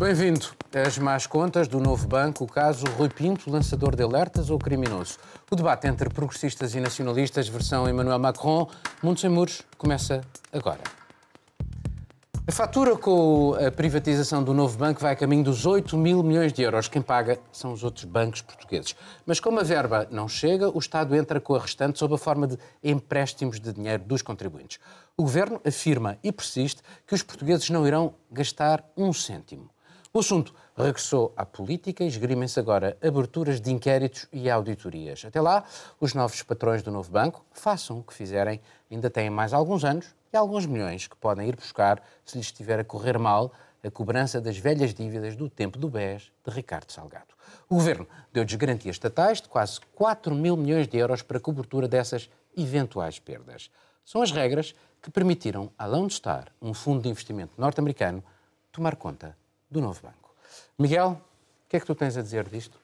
Bem-vindo. As más contas do novo banco, o caso Rui Pinto, lançador de alertas ou criminoso. O debate entre progressistas e nacionalistas, versão Emmanuel Macron, Mundo Sem Muros, começa agora. A fatura com a privatização do novo banco vai a caminho dos 8 mil milhões de euros. Quem paga são os outros bancos portugueses. Mas como a verba não chega, o Estado entra com a restante sob a forma de empréstimos de dinheiro dos contribuintes. O Governo afirma e persiste que os portugueses não irão gastar um cêntimo. O assunto regressou à política e esgrimem-se agora aberturas de inquéritos e auditorias. Até lá, os novos patrões do novo banco, façam o que fizerem, ainda têm mais alguns anos e alguns milhões que podem ir buscar se lhes estiver a correr mal a cobrança das velhas dívidas do tempo do BES de Ricardo Salgado. O Governo deu-lhes garantias estatais de quase 4 mil milhões de euros para a cobertura dessas eventuais perdas. São as regras que permitiram à Lone Star, um fundo de investimento norte-americano, tomar conta do novo banco. Miguel, o que é que tu tens a dizer disto?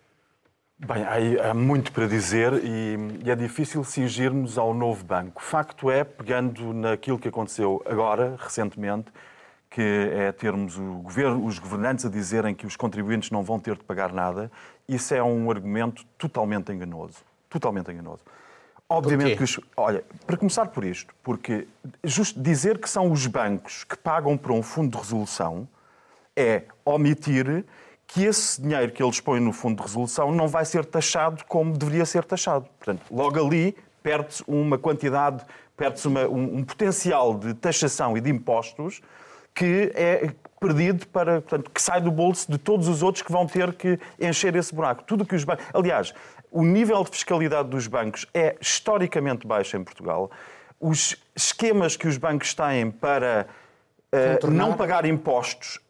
Bem, há, há muito para dizer e, e, é difícil cingir-nos ao novo banco. Facto é, pegando naquilo que aconteceu agora, recentemente, que é termos governo, os governantes a dizerem que os contribuintes não vão ter de pagar nada, isso é um argumento totalmente enganoso. Totalmente enganoso. Obviamente que os. Olha, para começar por isto, porque dizer que são os bancos que pagam por um fundo de resolução é omitir que esse dinheiro que eles põem no fundo de resolução não vai ser taxado como deveria ser taxado. Portanto, logo ali perde-se uma quantidade, perde-se um, um, potencial de taxação e de impostos que é perdido para, portanto, que sai do bolso de todos os outros que vão ter que encher esse buraco. Tudo que os bancos, aliás, o nível de fiscalidade dos bancos é historicamente baixo em Portugal. Os esquemas que os bancos têm para uh, não pagar impostos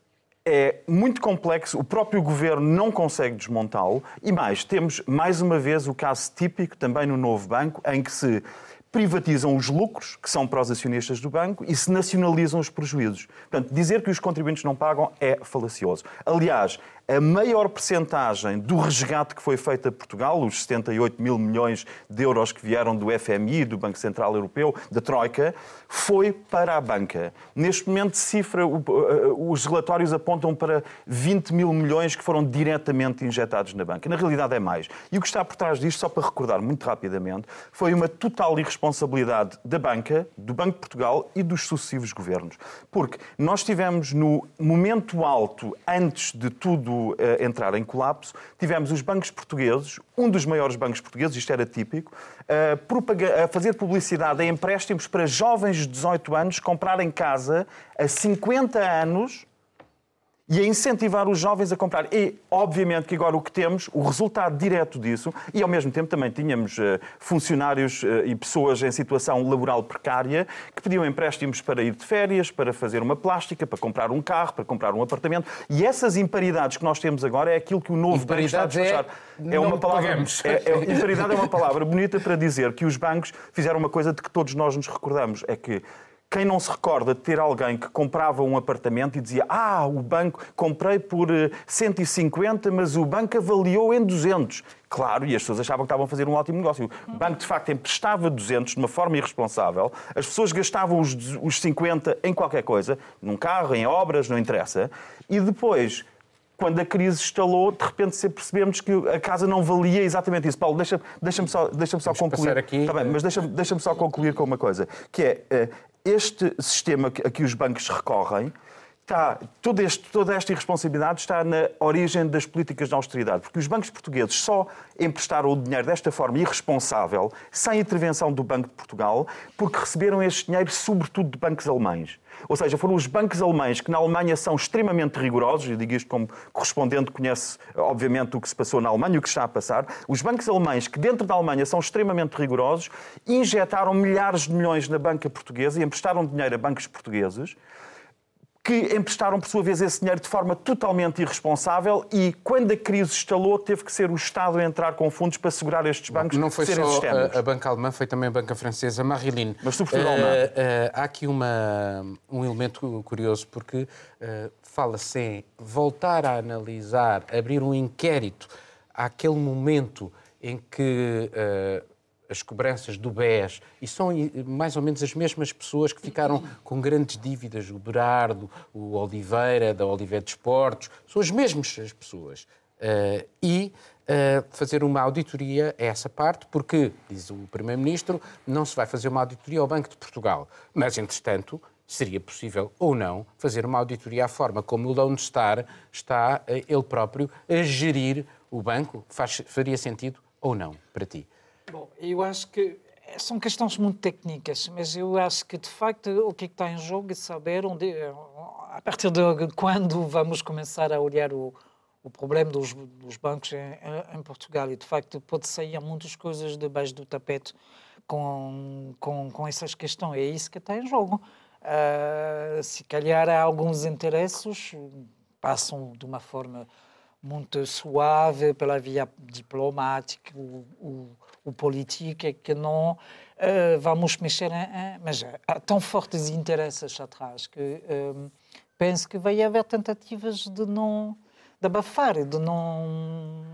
é muito complexo, o próprio governo não consegue desmontá-lo. E mais, temos mais uma vez o caso típico também no novo banco, em que se privatizam os lucros, que são para os acionistas do banco, e se nacionalizam os prejuízos. Portanto, dizer que os contribuintes não pagam é falacioso. Aliás, a maior percentagem do resgate que foi feito a Portugal, os 78 mil milhões de euros que vieram do FMI, do Banco Central Europeu, da Troika, foi para a banca. Neste momento, cifra, eh, os relatórios apontam para 20 mil milhões que foram diretamente injetados na banca. Na realidade é mais. E o que está por trás disto, só para recordar muito rapidamente, foi uma total irresponsabilidade da banca, do Banco de Portugal e dos sucessivos governos. Porque nós tivemos no momento alto, antes de tudo uh, entrar em colapso, tivemos os bancos portugueses, um dos maiores bancos portugueses, isto era típico, uh, a fazer publicidade em empréstimos para jovens de 18 anos comprarem casa a 50 anos e a incentivar os jovens a comprar. E, obviamente, que agora o que temos, o resultado direto disso, e ao mesmo tempo também tínhamos uh, funcionários uh, e pessoas em situação laboral precária que pediam empréstimos para ir de férias, para fazer uma plástica, para comprar um carro, para comprar um apartamento. E essas imparidades que nós temos agora é aquilo que o novo banco está a despachar. É, é uma palavra. É, é, imparidade é uma palavra bonita para dizer que os bancos fizeram uma coisa de que todos nós nos recordamos. É que quem não se recorda de ter alguém que comprava um apartamento e dizia Ah, o banco, comprei por 150, eh, mas o banco avaliou em 200. Claro, e as pessoas achavam que estavam a fazer um ótimo negócio. O banco, de facto, emprestava 200 de uma forma irresponsável, as pessoas gastavam os, os 50 em qualquer coisa, num carro, em obras, não interessa, e depois quando a crise estalou, de repente se percebemos que a casa não valia exatamente isso. Paulo, deixa-me deixa só, deixa só concluir. Aqui... Tá bem, mas deixa-me deixa só concluir com uma coisa, que é eh, este sistema a que os bancos recorrem está, todo este, toda esta irresponsabilidade está na origem das políticas de austeridade, porque os bancos portugueses só emprestaram o dinheiro desta forma irresponsável, sem intervenção do Banco de Portugal, porque receberam este dinheiro sobretudo de bancos alemães. Ou seja, foram os bancos alemães que na Alemanha são extremamente rigorosos, eu digo isto como correspondente, conhece obviamente o que se passou na Alemanha e o que está a passar. Os bancos alemães que dentro da Alemanha são extremamente rigorosos, injetaram milhares de milhões na banca portuguesa e emprestaram dinheiro a bancos portugueses que emprestaram, por sua vez, esse dinheiro de forma totalmente irresponsável e, quando a crise estalou, teve que ser o Estado a entrar com fundos para segurar estes bancos Não foi só a, a, banca alemã, foi também a banca francesa, Marilyn. Mas sobretudo uh. Uh, há aqui uma, um elemento curioso, porque uh, fala-se em voltar a analisar, abrir um inquérito àquele momento em que as cobranças do BES, e são mais ou menos as mesmas pessoas que ficaram com grandes dívidas, o Berardo, o Oliveira, da Oliveira de Esportes, são as mesmas as pessoas. Uh, e uh, fazer uma auditoria a essa parte, porque, diz o Primeiro-Ministro, não se vai fazer uma auditoria ao Banco de Portugal. Mas, entretanto, seria possível ou não fazer uma auditoria à forma como o Lone Star está uh, ele próprio a gerir o banco. Faz, faria sentido ou não para ti? Bom, eu acho que são questões muito técnicas, mas eu acho que de facto o que, é está em jogo é saber onde, a partir de quando vamos começar a olhar o, o problema dos, dos bancos em, em, Portugal e de facto pode sair muitas coisas debaixo do tapete com, com, com essas questões. É isso que está em jogo. Uh, se calhar há alguns interesses passam de uma forma muito suave pela via diplomática, o, o, o política, que não uh, vamos mexer em, mas há tão fortes interesses atrás que uh, penso que vai haver tentativas de não de abafar, de não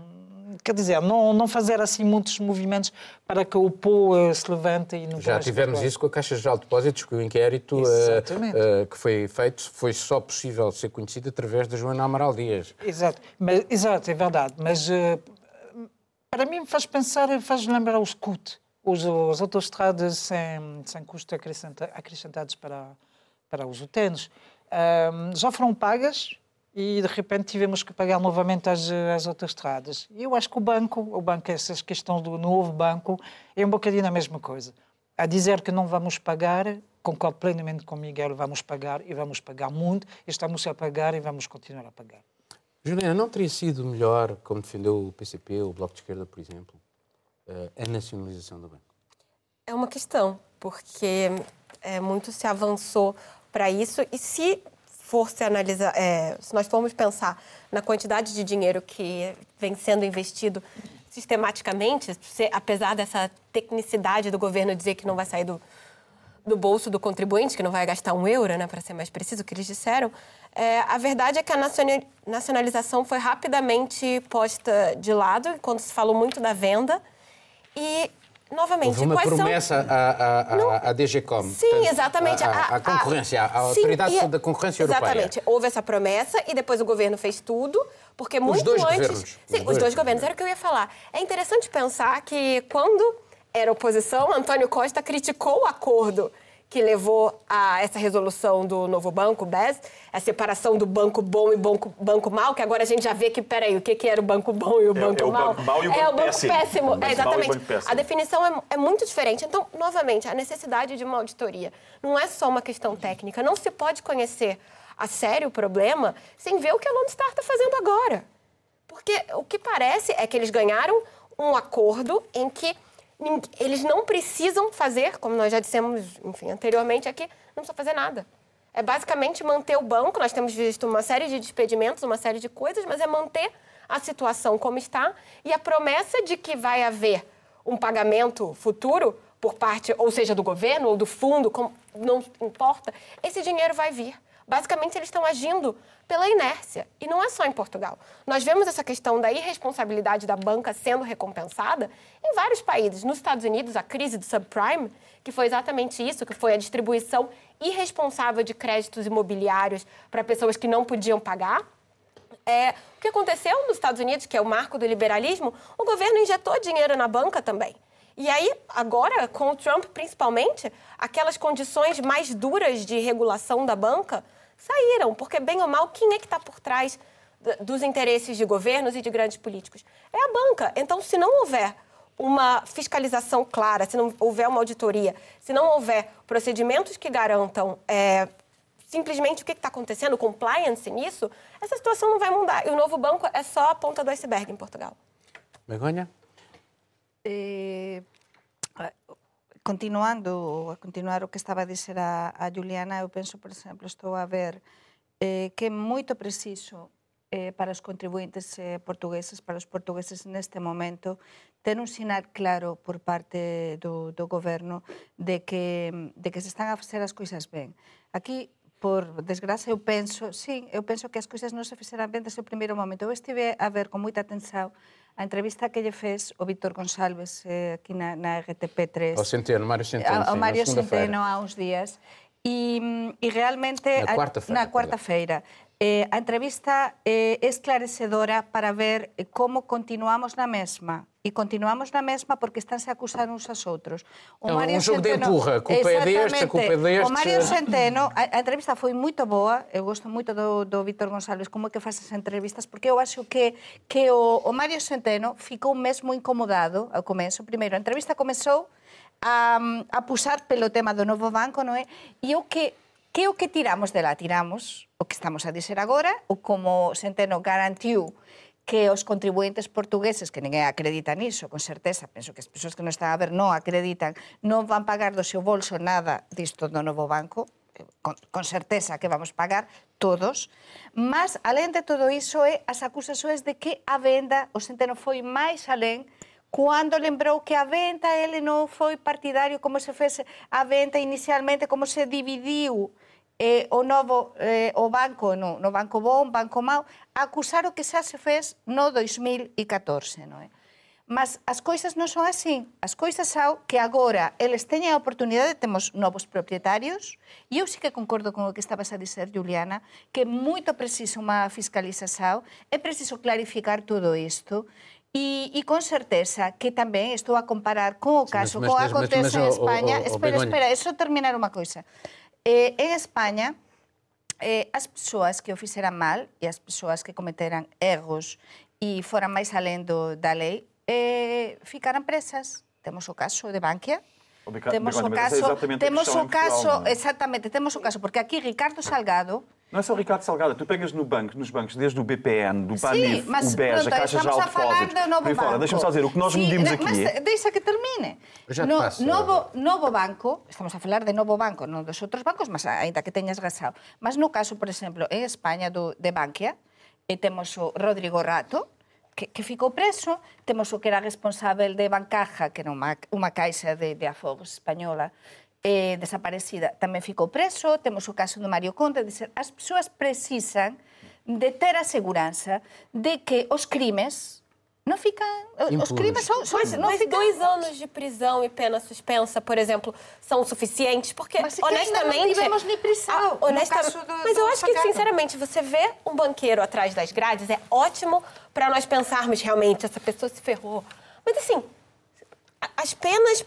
quer dizer, não, não fazer assim muitos movimentos para que o pô se levante e não Já tivemos isso com a Caixa Geral de Depósitos, que o inquérito uh, uh, que foi feito foi só possível ser conhecido através da Joana Amaral Dias. Exato, mas, exato é verdade. Mas para mim faz pensar, faz lembrar os CUT, os, as autoestradas sem, sem custos acrescentados para, para os utentes. já foram pagas e de repente tivemos que pagar novamente as, as outras estradas. E eu acho que o banco, o banco, essas questões do novo banco, é um bocadinho a mesma coisa. A dizer que não vamos pagar, concordo plenamente com Miguel, vamos pagar e vamos pagar muito, estamos a pagar e vamos continuar a pagar. Juliana, não teria sido melhor, como defendeu o PCP, o Bloco de Esquerda, por exemplo, eh, a nacionalização do banco? É uma questão, porque é, muito se avançou para isso e se for se analisar, é, se nós formos pensar na quantidade de dinheiro que vem sendo investido sistematicamente, apesar dessa tecnicidade do governo dizer que não vai sair do, do bolso do contribuinte, que não vai gastar um euro, né, para ser mais preciso, o que eles disseram, é, a verdade é que a nacionalização foi rapidamente posta de lado, quando se falou muito da venda, e novamente, Houve uma promesa à, à, à, à DGCOM. Sim, portanto, exatamente. A, concorrência, a, autoridade sim, da concorrência europeia. Exatamente. Houve essa promessa e depois o governo fez tudo, porque muito os dois antes... Governos. Sim, os dois, os dois governos. Era o que eu ia falar. É interessante pensar que quando era oposição, Antônio Costa criticou o acordo que levou a essa resolução do novo banco, BES, a separação do banco bom e banco, banco mal, que agora a gente já vê que, peraí, o que, que era o banco bom e o banco é, é mal? O banco mal e o é banco o banco péssimo. péssimo. É, exatamente. A definição é, é muito diferente. Então, novamente, a necessidade de uma auditoria não é só uma questão técnica. Não se pode conhecer a sério o problema sem ver o que a Lone Star está fazendo agora. Porque o que parece é que eles ganharam um acordo em que eles não precisam fazer, como nós já dissemos enfim, anteriormente aqui, não precisa fazer nada. É basicamente manter o banco. Nós temos visto uma série de despedimentos, uma série de coisas, mas é manter a situação como está e a promessa de que vai haver um pagamento futuro por parte, ou seja, do governo ou do fundo, não importa, esse dinheiro vai vir. Basicamente, eles estão agindo pela inércia. E não é só em Portugal. Nós vemos essa questão da irresponsabilidade da banca sendo recompensada em vários países. Nos Estados Unidos, a crise do subprime, que foi exatamente isso, que foi a distribuição irresponsável de créditos imobiliários para pessoas que não podiam pagar. É, o que aconteceu nos Estados Unidos, que é o marco do liberalismo, o governo injetou dinheiro na banca também. E aí, agora, com o Trump principalmente, aquelas condições mais duras de regulação da banca saíram, porque, bem ou mal, quem é que está por trás dos interesses de governos e de grandes políticos? É a banca. Então, se não houver uma fiscalização clara, se não houver uma auditoria, se não houver procedimentos que garantam é, simplesmente o que está acontecendo, compliance nisso, essa situação não vai mudar. E o novo banco é só a ponta do iceberg em Portugal. Begonha? Eh, continuando, a continuar o que estaba a dizer a, a Juliana, eu penso, por exemplo, estou a ver eh, que é moito preciso eh, para os contribuintes eh, portugueses, para os portugueses neste momento, ter un sinal claro por parte do, do goberno de que, de que se están a facer as coisas ben. Aquí por desgraza, eu penso, sí, eu penso que as cousas non se fixeran ben desde o primeiro momento. Eu estive a ver con moita atenção a entrevista que lle fez o Víctor Gonçalves eh, aquí na, na RTP3. O Centeno, Mario Centeno. O Mario Centeno há uns días. E, e mm, realmente... Na quarta-feira. Na cuarta-feira. Eh, a entrevista eh, é esclarecedora para ver eh, como continuamos na mesma. E continuamos na mesma porque estánse a acusar uns aos outros. É un jogo de empurra. A culpa é destes, a culpa é destes. O Mario Centeno, a, a entrevista foi moito boa, eu gosto moito do, do Víctor González, como é que faz as entrevistas, porque eu acho que, que o, o Mario Centeno ficou mesmo incomodado ao começo. Primeiro, a entrevista comezou a, a pelo tema do novo banco, non é? E o que que o que tiramos dela? Tiramos o que estamos a dizer agora, o como Centeno garantiu que os contribuintes portugueses, que ninguén acredita niso, con certeza, penso que as persoas que non están a ver non acreditan, non van pagar do seu bolso nada disto do novo banco, eh, con, con certeza que vamos pagar todos, mas, alén de todo iso, é as acusacións de que a venda, o Centeno foi máis alén cando lembrou que a venta ele non foi partidario como se fese a venta inicialmente, como se dividiu eh, o novo eh, o banco, no, no banco bon, banco mau, acusar o que xa se fez no 2014, non é? Mas as coisas non son así. As coisas son que agora eles teñen a oportunidade, temos novos propietarios, e eu sí que concordo con o que estabas a dizer, Juliana, que é moito preciso unha fiscalización, é preciso clarificar todo isto, E, e con certeza que tamén estou a comparar con o caso, sí, mas, con o acontece en España... O, o, espera, o espera, espera, eso terminar unha coisa. Eh, en España, eh, as persoas que o fixeran mal e as persoas que cometeran erros e foran máis alén do, da lei, eh, ficaran presas. Temos o caso de Bankia, Beca- temos o caso, temos o caso, exatamente, temos o caso, porque aquí Ricardo Salgado Não é só o Ricardo Salgado, tu pegas no banco, nos bancos, desde o BPN, do Sim, PANIF, mas o BES, a Caixa estamos Geral de a falar Depósitos, por aí fora. Deixa-me só dizer, o que nós Sim, medimos mas aqui... deixa que termine. Já no, passo. novo, novo banco, estamos a falar de novo banco, non dos outros bancos, mas ainda que teñas gasado. Mas no caso, por exemplo, en España do, de Bankia, e temos o Rodrigo Rato, que, que ficou preso, temos o que era responsável de Bancaja, que era unha, unha caixa de, de afogos española, eh, desaparecida, tamén ficou preso, temos o caso do Mario Conde, de ser, as persoas precisan de ter a seguranza de que os crimes non fican... Os Impunes. crimes son, son, Mas, non mas fican... dois anos de prisão e pena suspensa, por exemplo, são suficientes? Porque, Mas honestamente. não tivemos nem prisão, Ah, no honesta- caso do- Mas eu do acho que, sinceramente, você vê um banqueiro atrás das grades é ótimo para nós pensarmos realmente essa pessoa se ferrou. Mas assim, as penas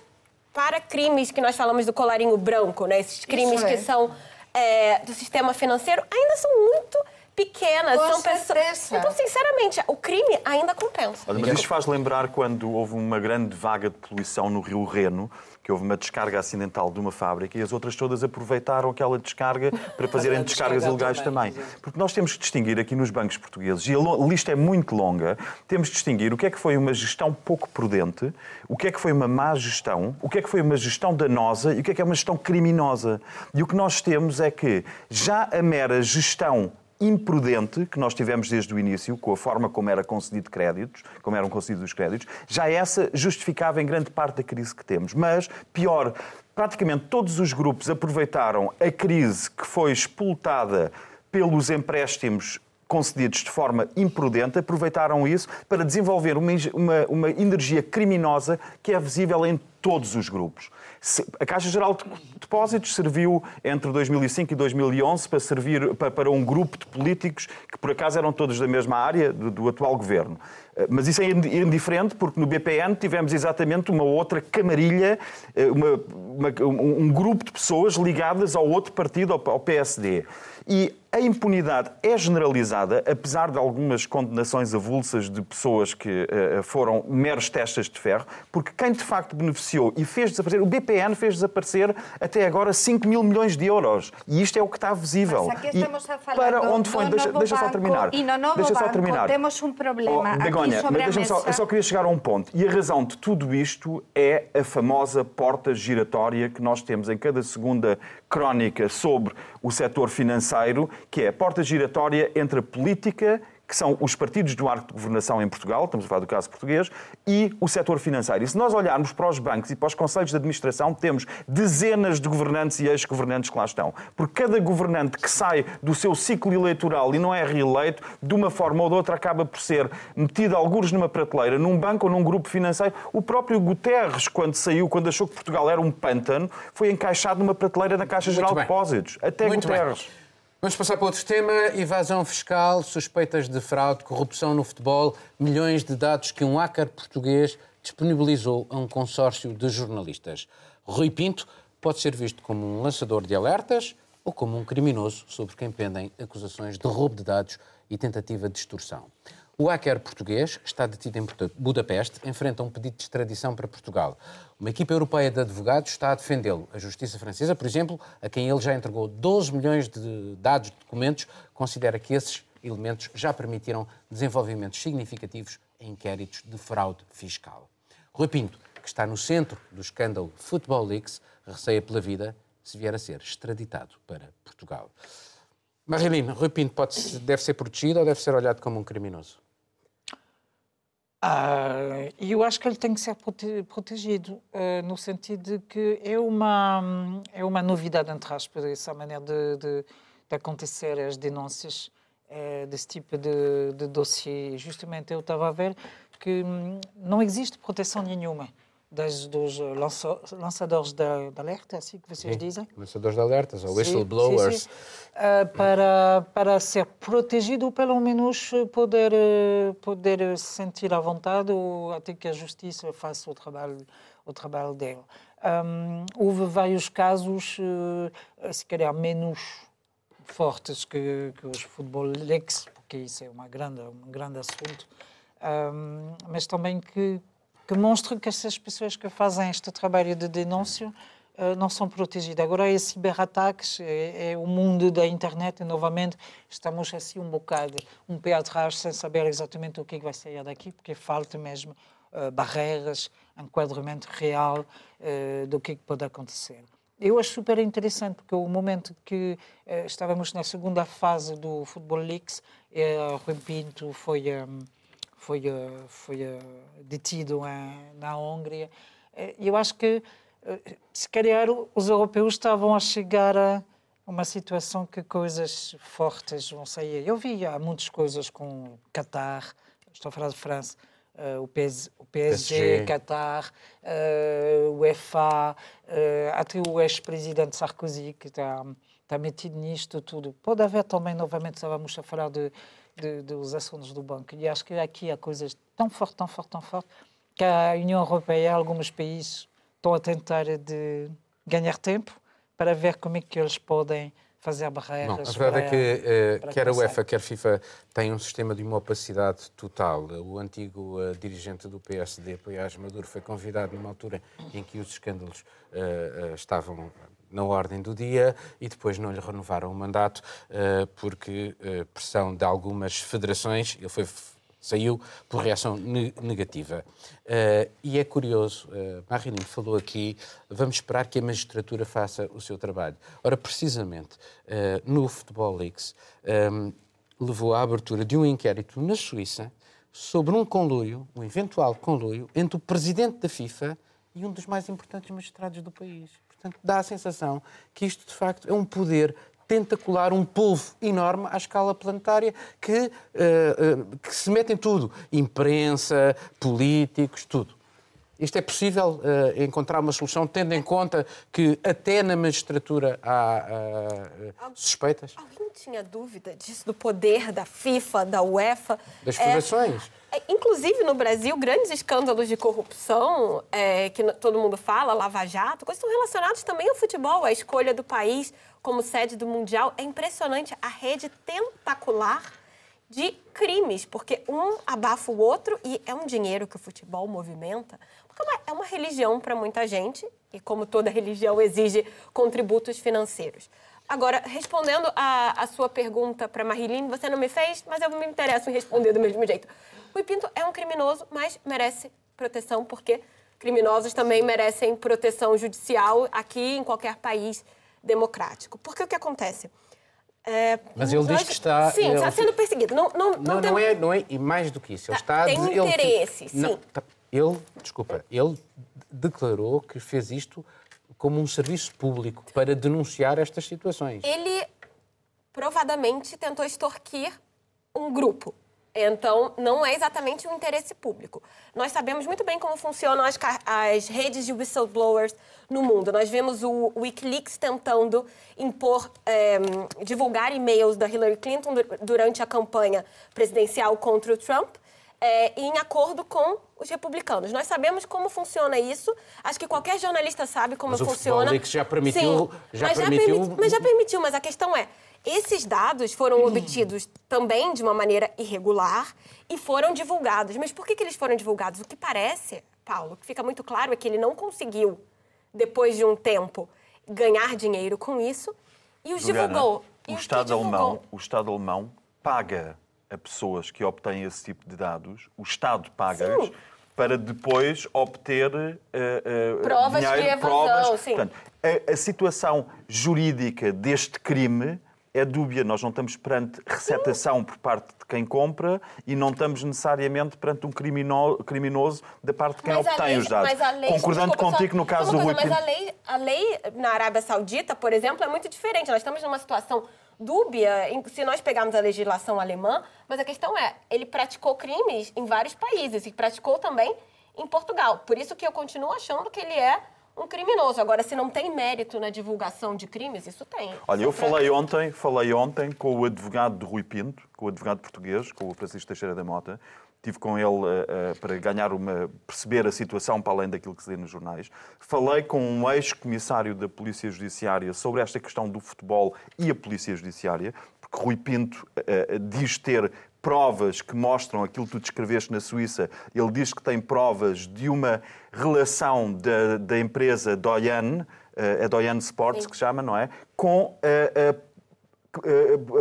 para crimes que nós falamos do colarinho branco, né? Esses crimes Isso é. que são é, do sistema financeiro, ainda são muito pequenas. Com são pessoas. Então, sinceramente, o crime ainda compensa. Olha, mas isto faz lembrar quando houve uma grande vaga de poluição no Rio Reno, que houve uma descarga acidental de uma fábrica e as outras todas aproveitaram aquela descarga para fazerem descargas descarga ilegais também, também. Porque nós temos que distinguir aqui nos bancos portugueses, e a lista é muito longa, temos de distinguir o que é que foi uma gestão pouco prudente, o que é que foi uma má gestão, o que é que foi uma gestão danosa e o que é que é uma gestão criminosa. E o que nós temos é que já a mera gestão imprudente que nós tivemos desde o início, com a forma como era concedido créditos, como eram concedidos os créditos, já essa justificava em grande parte da crise que temos. Mas, pior, praticamente todos os grupos aproveitaram a crise que foi explotada pelos empréstimos concedidos de forma imprudente, aproveitaram isso para desenvolver uma, uma, uma energia criminosa que é visível em todos os grupos. A Caixa Geral de Depósitos serviu entre 2005 e 2011 para servir pa- para um grupo de políticos que por acaso eram todos da mesma área do, do atual governo. Eh, Mas isso é indi- indiferente porque no BPN tivemos exatamente uma outra camarilha, eh, uma- uma- um, grupo de pessoas ligadas ao outro partido, ao, ao PSD. E a impunidade é generalizada, apesar de algumas condenações avulsas de pessoas que eh, foram meros testas de ferro, porque quem de facto beneficiou e fez desaparecer, o BPN fez desaparecer até agora 5 mil milhões de euros. E isto é o que está visível. Mas aqui estamos a falar para onde foi? Deixa, deixa só terminar. e no novo deixa só terminar. temos um problema aqui Begonha, mas só, eu só queria chegar a um ponto. E a razão de tudo isto é a famosa porta giratória que nós temos em cada segunda crónica sobre o setor financeiro, que é a porta giratória entre a política que são os partidos do arco de governação em Portugal, estamos a falar do caso português, e o setor financeiro. E se nós olharmos para os bancos e para os conselhos de administração, temos dezenas de governantes e ex-governantes que lá estão. Porque cada governante que sai do seu ciclo eleitoral e não é reeleito, de uma forma ou de outra acaba por ser metido algures numa prateleira, num banco ou num grupo financeiro. O próprio Guterres, quando saiu, quando achou que Portugal era um pântano, foi encaixado numa prateleira na Caixa Geral de Depósitos. Até Muito Guterres. Bem. Vamos passar para outro tema: evasão fiscal, suspeitas de fraude, corrupção no futebol, milhões de dados que um hacker português disponibilizou a um consórcio de jornalistas. Rui Pinto pode ser visto como um lançador de alertas ou como um criminoso sobre quem pendem acusações de roubo de dados e tentativa de extorsão. O hacker português está detido em Budapeste, enfrenta um pedido de extradição para Portugal. Uma equipa europeia de advogados está a defendê-lo. A justiça francesa, por exemplo, a quem ele já entregou 12 milhões de dados de documentos, considera que esses elementos já permitiram desenvolvimentos significativos em inquéritos de fraude fiscal. Rui Pinto, que está no centro do escândalo Football Leaks, receia pela vida se vier a ser extraditado para Portugal. Marilene, Rui Pinto pode, deve ser protegido ou deve ser olhado como um criminoso? Ah, eu acho que ele tem que ser prote protegido, uh, no sentido de que é uma, é uma novidade, entre aspas, essa maneira de, de, de acontecer as denúncias uh, desse tipo de, de dossiê. Justamente eu estava a ver que hum, não existe proteção nenhuma das, dos lança, lançadores de, de alerta, assim que vocês sim, dizem? Lançadores de alertas, ou whistleblowers. Sim, sim, uh, para, para ser protegido, pelo menos poder, poder se sentir à vontade, ou até que a justiça faça o trabalho, o trabalho dele. Um, houve vários casos, uh, se calhar menos fortes que, que os Leaks, porque isso é uma grande, um grande assunto, um, mas também que que mostra que essas pessoas que fazem este trabalho de denúncia uh, não são protegidas. Agora, é ciberataques, é, é, o mundo da internet, e novamente estamos assim um bocado, um pé atrás, sem saber exatamente o que, é vai sair daqui, porque falta mesmo uh, barreiras, enquadramento real uh, do que, é que pode acontecer. Eu acho super interessante, porque o momento que estávamos na segunda fase do Football Leaks, uh, Rui Pinto foi... Um, foi, eh, foi eh, detido na Hungria. Eh, eu acho que, se calhar, os europeus estavam a chegar a uma situação que coisas fortes vão sair. Eu vi há muitas coisas com o Qatar, estou a falar de França, Uh, o, PS, o PSG, PSG. Qatar, uh, o UEFA, uh, até o ex-presidente Sarkozy, que está, está metido nisto tudo. Pode haver também, novamente, estávamos a falar de, de, dos assuntos do banco. E acho que aqui há coisas tão fortes, tão fortes, tão fortes, que a União Europeia, alguns países, estão a tentar de ganhar tempo para ver como é que eles podem fazer barreiras. Não, a verdade é que uh, quer a UEFA, quer a FIFA têm um sistema de uma opacidade total. O antigo uh, dirigente do PSD, Poiás Maduro, foi convidado numa altura em que os escândalos uh, estavam na ordem do dia e depois não lhe renovaram o mandato uh, porque uh, pressão de algumas federações, ele foi saiu por reação ne negativa. Uh, e é curioso, uh, falou aqui, vamos esperar que a magistratura faça o seu trabalho. Ora, precisamente, no Futebol Leaks, um, levou à abertura de um inquérito na Suíça sobre um conluio, um eventual conluio, entre o presidente da FIFA e um dos mais importantes magistrados do país. Portanto, dá a sensação que isto, de facto, é um poder tentacular, um polvo enorme à escala planetária que, uh, que se mete em tudo. Imprensa, políticos, tudo. Isto é possível uh, encontrar uma solução, tendo em conta que até na magistratura há uh, suspeitas? Alguém tinha dúvida disso, do poder da FIFA, da UEFA? Das federações? É, inclusive no Brasil, grandes escândalos de corrupção é, que todo mundo fala, Lava Jato, coisas estão relacionadas também ao futebol, a escolha do país como sede do Mundial. É impressionante a rede tentacular de crimes, porque um abafa o outro e é um dinheiro que o futebol movimenta. Porque é uma religião para muita gente e, como toda religião, exige contributos financeiros. Agora, respondendo a, a sua pergunta para Marilyn, você não me fez, mas eu me interesso em responder do mesmo jeito. Rui Pinto é um criminoso, mas merece proteção, porque criminosos também merecem proteção judicial aqui em qualquer país democrático. Porque o que acontece? É, Mas ele diz que está- Sim, está ele- sendo perseguido. Não, não, não, Não, tem- não é, não é, e mais do que isso. Ele Tá, está tem dizer- ele- interesse, não, sim. tá, ele, desculpa, ele declarou que fez isto como um serviço público para denunciar estas situações. Ele provadamente tentou extorquir um grupo. Então, não é exatamente um interesse público. Nós sabemos muito bem como funcionam as, as redes de whistleblowers no mundo. Nós vemos o Wikileaks tentando impor, eh, divulgar e-mails da Hillary Clinton du- durante a campanha presidencial contra o Trump, eh, em acordo com os republicanos. Nós sabemos como funciona isso. Acho que qualquer jornalista sabe como Mas o funciona. Leaks já permitiu- já mas permitiu- permiti- mas já permitiu, mas a questão é, esses dados foram obtidos também de uma maneira irregular e foram divulgados. Mas por que, que eles foram divulgados? O que parece, Paulo, o que fica muito claro é que ele não conseguiu, depois de um tempo, ganhar dinheiro com isso e os Juliana, divulgou. E o os Estado divulgou- alemão, o Estado alemão paga a pessoas que obtêm esse tipo de dados, o Estado paga-lhes para depois obter eh, eh, Provas de dinheiro, evasão, provas. sim. Portanto, a, a situação jurídica deste crime é dúbia. Nós não estamos perante receptação por parte de quem compra e não estamos necessariamente perante um crimino- criminoso da parte de quem Mas obtém lei- os dados. lei- Concordando desculpa, contigo só- no caso só do Rui coisa. Mas a lei, a lei na Arábia Saudita, por exemplo, é muito diferente. Nós estamos numa situação dúbia se nós pegarmos a legislação alemã, mas a questão é, ele praticou crimes em vários países e praticou também em Portugal. Por isso que eu continuo achando que ele é um criminoso. Agora, se não tem mérito na divulgação de crimes, isso tem. Olha, eu Isso é falei ontem, falei ontem com o advogado de Rui Pinto, com o advogado português, com o Francisco Teixeira da Mota. Estive com ele eh, para ganhar uma. perceber a situação para além daquilo que se lê nos jornais. Falei com um ex-comissário da Polícia Judiciária sobre esta questão do futebol e a Polícia Judiciária, porque Rui Pinto eh, diz ter provas que mostram aquilo que tu descreveste na Suíça. Ele diz que tem provas de uma relação da, da empresa Doyan, eh, a Doyan Sports, Sim. que se chama, não é? Com a, a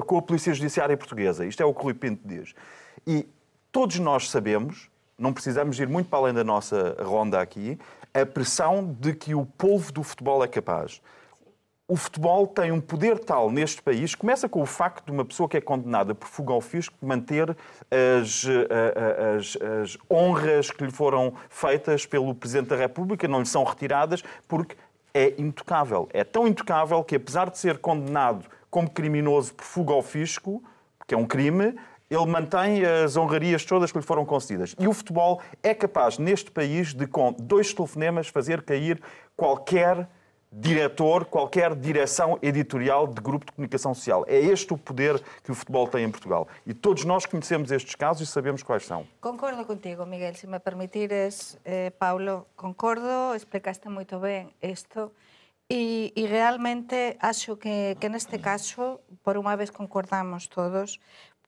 com a Polícia Judiciária Portuguesa. Isto é o que o Rui Pinto diz. E todos nós sabemos, não precisamos ir muito para além da nossa ronda aqui, a pressão de que o polvo do futebol é capaz. O futebol tem um poder tal neste país, começa com o facto de uma pessoa que é condenada por fuga ao fisco manter as, eh, as, as honras que lhe foram feitas pelo Presidente da República, não lhe são retiradas, porque é intocável. É tão intocável que, apesar de ser condenado como criminoso por fuga ao fisco, que é um crime, ele mantém as honrarias todas que lhe foram concedidas. E o futebol é capaz, neste país, de, com dois telefonemas, fazer cair qualquer diretor, qualquer direção editorial de grupo de comunicação social. É este o poder que o futebol tem em Portugal. E todos nós conhecemos estes casos e sabemos quais são. Concordo contigo, Miguel. Se me permitires, eh, Paulo, concordo, explicaste moito ben isto. E, e realmente acho que, que neste caso, por unha vez concordamos todos,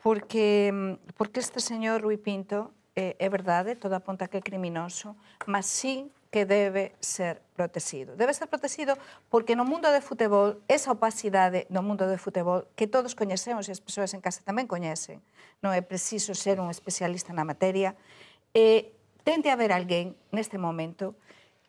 porque, mm, porque este señor Rui Pinto eh, é verdade, toda apunta que é criminoso, mas sí que debe ser protegido. Debe ser protegido porque no mundo de futebol, esa opacidade no mundo de futebol, que todos coñecemos e as persoas en casa tamén coñecen, non é preciso ser un especialista na materia, eh, tente haber alguén neste momento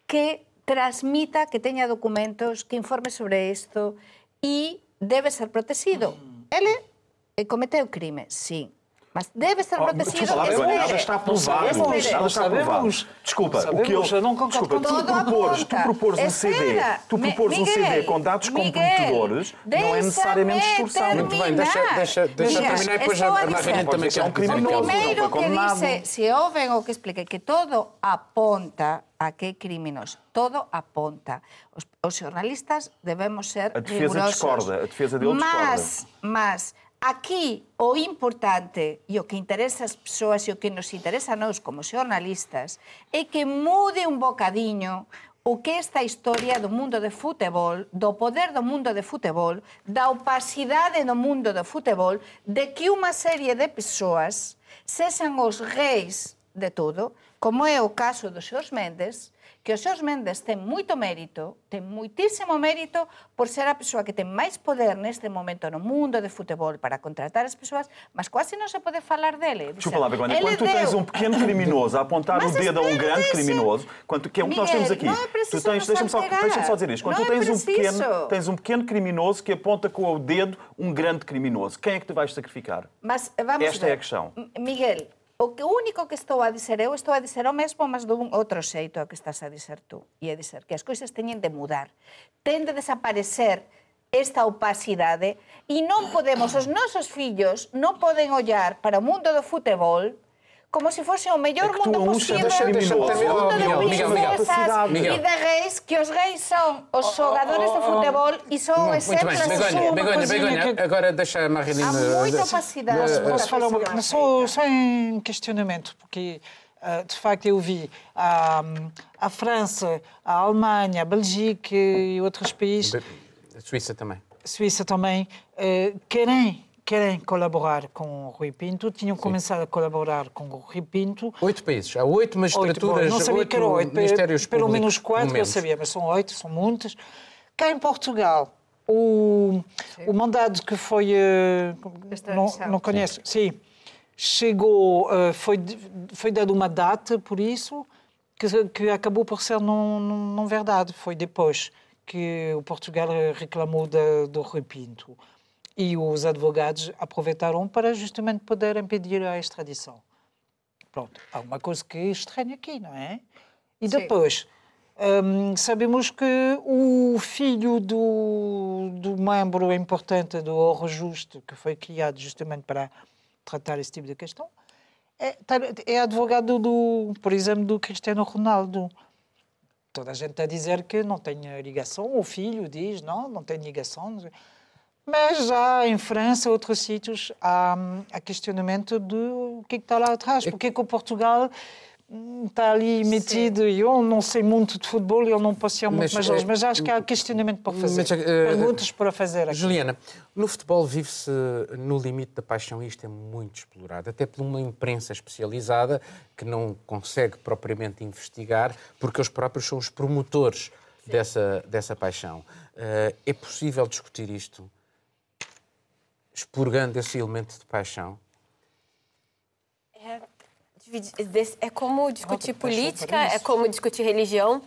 que transmita, que teña documentos, que informe sobre isto e debe ser protegido. Mm. Ele cometeu crime, sí, mas debe ser protegido. Desculpa, Espere. nada está aprovado. sabemos, Nada não está aprovado. sabemos. Desculpa, Sabemos, o que eu, eu não concordo desculpa, tu propores, tu propores um CD, Espera, tu propores um CD com dados comprometedores, não é necessariamente extorsão. Muito bem, deixa, deixa, deixa Mira, terminar e depois estou a Margarida também ser quer um criminoso. dizer Não Primeiro que dice, se ouven o que explique, que todo aponta a que é criminoso. Todo aponta. Os, os xornalistas debemos ser A defesa rigurosos. discorda, a defesa dele mas, Mas, Aquí o importante e o que interesa as persoas e o que nos interesa a nós como xornalistas é que mude un bocadiño o que esta historia do mundo de futebol, do poder do mundo de futebol, da opacidade no mundo do futebol, de que unha serie de persoas sexan os reis de todo, como é o caso dos Xos Mendes, que o Xos Mendes ten moito mérito, ten moitísimo mérito por ser a persoa que ten máis poder neste momento no mundo de futebol para contratar as persoas, mas quase non se pode falar dele. Desculpa lá, Begoña, quando tu tens um pequeno criminoso a apontar Mas o dedo a um grande criminoso, quando, que é o que nós temos aqui. não é preciso tu tens, deixa-me só, deixa só dizer isto. Quando Não tu é tens um, preciso. pequeno, tens um pequeno criminoso que aponta com o dedo um grande criminoso, quem é que tu vais sacrificar? Mas Esta ver. é a questão. Miguel, o que único que estou a dizer eu estou a dizer o mesmo, mas dun outro xeito ao que estás a dizer tú. E é dizer que as coisas teñen de mudar. Ten de desaparecer esta opacidade e non podemos, os nosos fillos non poden ollar para o mundo do futebol como se fose o mellor É mundo criminoso, o mundo oh, de princesas e de reis, que os reis son os xogadores de futebol e son o Muito exemplo bem, a Begonha. Begonha, Begonha, que- agora deixa a Marilene... Há muita eh, opacidade. eh, Posso falar uma mas só, só em questionamento, porque ah, de facto eu vi a, a França, a Alemanha, a Bélgica e outros países, A Suíça também. Suíça também, eh, querem, querem colaborar com o Rui Pinto, tinham começado a colaborar com o Rui Pinto. Oito países. Há oito Oito, magistraturas, bom, não sabia oito que eram oito, ministérios pelo públicos, menos quatro eu sabia, mas são oito, são muitas. Cá em Portugal, o, o mandado que foi. eh, não, não conheço, sim. Chegou, eh, foi, foi dada uma data por isso, que, que acabou por ser não, não, não verdade. Foi depois que o Portugal reclamou da, do Rui Pinto. E os advogados aproveitaram para justamente poder impedir a extradição. Pronto, há uma coisa que é estranha aqui, não é? E depois, hum, sabemos que o filho do, do membro importante do Ouro Justo, que foi criado justamente para tratar esse tipo de questão, é, tá- é advogado, do, por exemplo, do Cristiano Ronaldo. Toda a gente está a dizer que não tem ligação, o filho diz, não, não tem ligação. não. Mas já em França, outros sítios, há, há questionamento do que, é que está lá atrás. Porque que o Portugal hum, está ali metido e eu não sei muito de futebol e eu não posso ir muito Mas, mais longe. eh, Mas acho que há questionamento para fazer. Mas, eh, Perguntas para fazer aqui. Juliana, no futebol vive-se no limite da paixão e isto é muito explorado, até por uma imprensa especializada que não consegue propriamente investigar, porque eles próprios são os promotores dessa, dessa paixão. Eh, é possível discutir isto expurgando esse elemento de paixão? É, é como discutir política, é como discutir religião.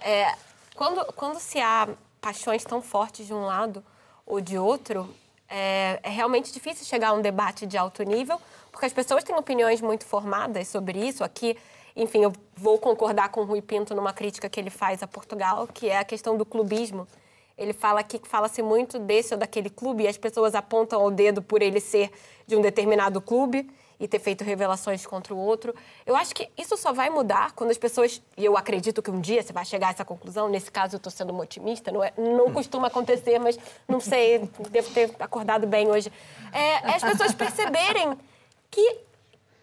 É, quando, quando se há paixões tão fortes de um lado ou de outro, é, é realmente difícil chegar a um debate de alto nível, porque as pessoas têm opiniões muito formadas sobre isso. Aqui, enfim, eu vou concordar com o Rui Pinto numa crítica que ele faz a Portugal, que é a questão do clubismo. Ele fala aqui que fala-se muito desse ou daquele clube e as pessoas apontam o dedo por ele ser de um determinado clube e ter feito revelações contra o outro. Eu acho que isso só vai mudar quando as pessoas, e eu acredito que um dia você vai chegar a essa conclusão, nesse caso eu estou sendo uma otimista, não, é, não costuma acontecer, mas não sei, devo ter acordado bem hoje. É, é as pessoas perceberem que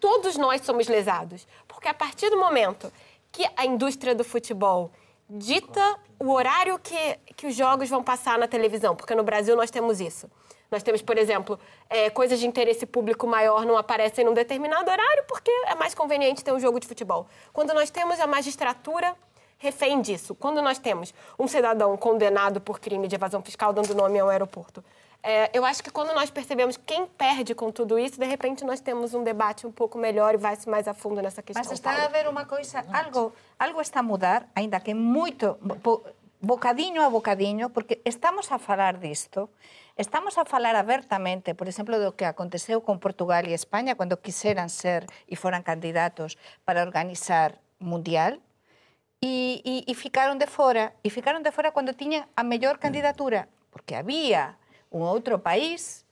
todos nós somos lesados. Porque a partir do momento que a indústria do futebol dita o horário que, que os jogos vão passar na televisão, porque no Brasil nós temos isso. Nós temos, por exemplo, é, coisas de interesse público maior não aparecem num determinado horário porque é mais conveniente ter um jogo de futebol. Quando nós temos a magistratura refém disso, quando nós temos um cidadão condenado por crime de evasão fiscal dando nome ao aeroporto, é, eu acho que quando nós percebemos quem perde com tudo isso, de repente nós temos um debate um pouco melhor e vai-se mais a fundo nessa questão. Mas está a Paulo. haver uma coisa, algo, algo está a mudar, ainda que muito, bo- bocadinho a bocadinho, porque estamos a falar disto, estamos a falar abertamente, por exemplo, do que aconteceu con Portugal e España cando quiseran ser e foran candidatos para organizar mundial, e, e, e ficaron de fora, e ficaron de fora cando tiñan a mellor candidatura, porque había un outro país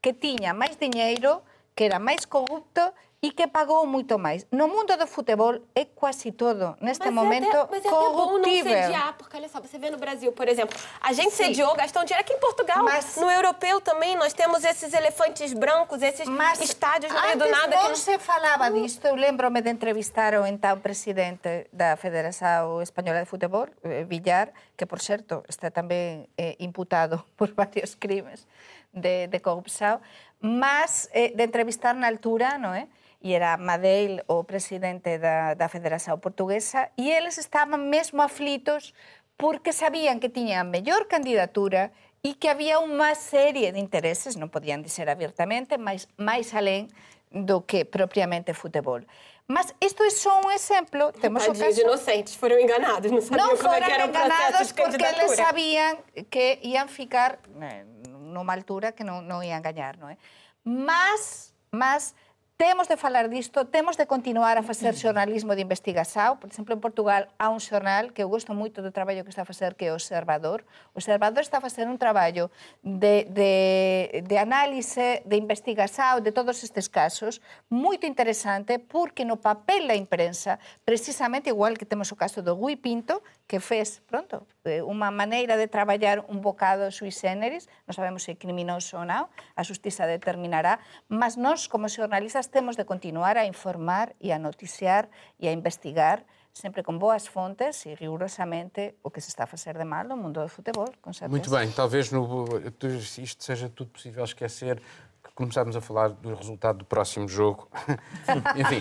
que tiña máis diñeiro, que era máis corrupto e que pagou moito máis. No mundo do futebol é quase todo, neste Mas é momento, até, mas é até bom não corruptível. sediar, porque olha só, você vê no Brasil, por exemplo, a gente Sim. sediou, gastou dinheiro aqui em Portugal, Mas- no europeu também, nós temos esses elefantes brancos, esses Mas estádios no meio antes do nada. non que não- se falaba disto. Eu lembro-me de entrevistar o então presidente da Federação Española de Futebol, eh, Villar, que, por certo, está tamén eh, imputado por varios crimes de, de corrupción, mas eh, de entrevistar na altura, non é? E era Madeil o presidente da, da Federación Portuguesa, e eles estaban mesmo aflitos porque sabían que tiñan a mellor candidatura e que había unha serie de intereses, non podían dizer abertamente, mas máis alén do que propriamente futebol. Mas isto é só um exemplo. Temos Tadinhos o caso... inocentes, foram enganados, não sabiam Não como é que era o processo enganados de porque eles sabiam que iam ficar eh, numa altura que não, não iam ganhar, não é? Mas, mas Temos de falar disto, temos de continuar a facer mm. xornalismo de investigación. Por exemplo, en Portugal há un xornal que eu gosto moito do traballo que está a facer, que é o Observador. O Observador está a facer un traballo de, de, de análise, de investigación de todos estes casos, moito interesante, porque no papel da imprensa, precisamente igual que temos o caso do Gui Pinto, que fez, pronto, eh, unha maneira de traballar un bocado sui generis, non sabemos se é criminoso ou non, a justiza determinará, mas nós, como xornalistas, temos de continuar a informar e a noticiar e a investigar sempre con boas fontes e rigorosamente o que se está a fazer de mal no mundo do futebol, com certeza. Muito bem, talvez no, isto seja tudo possível esquecer que começarmos a falar do resultado do próximo jogo. Enfim.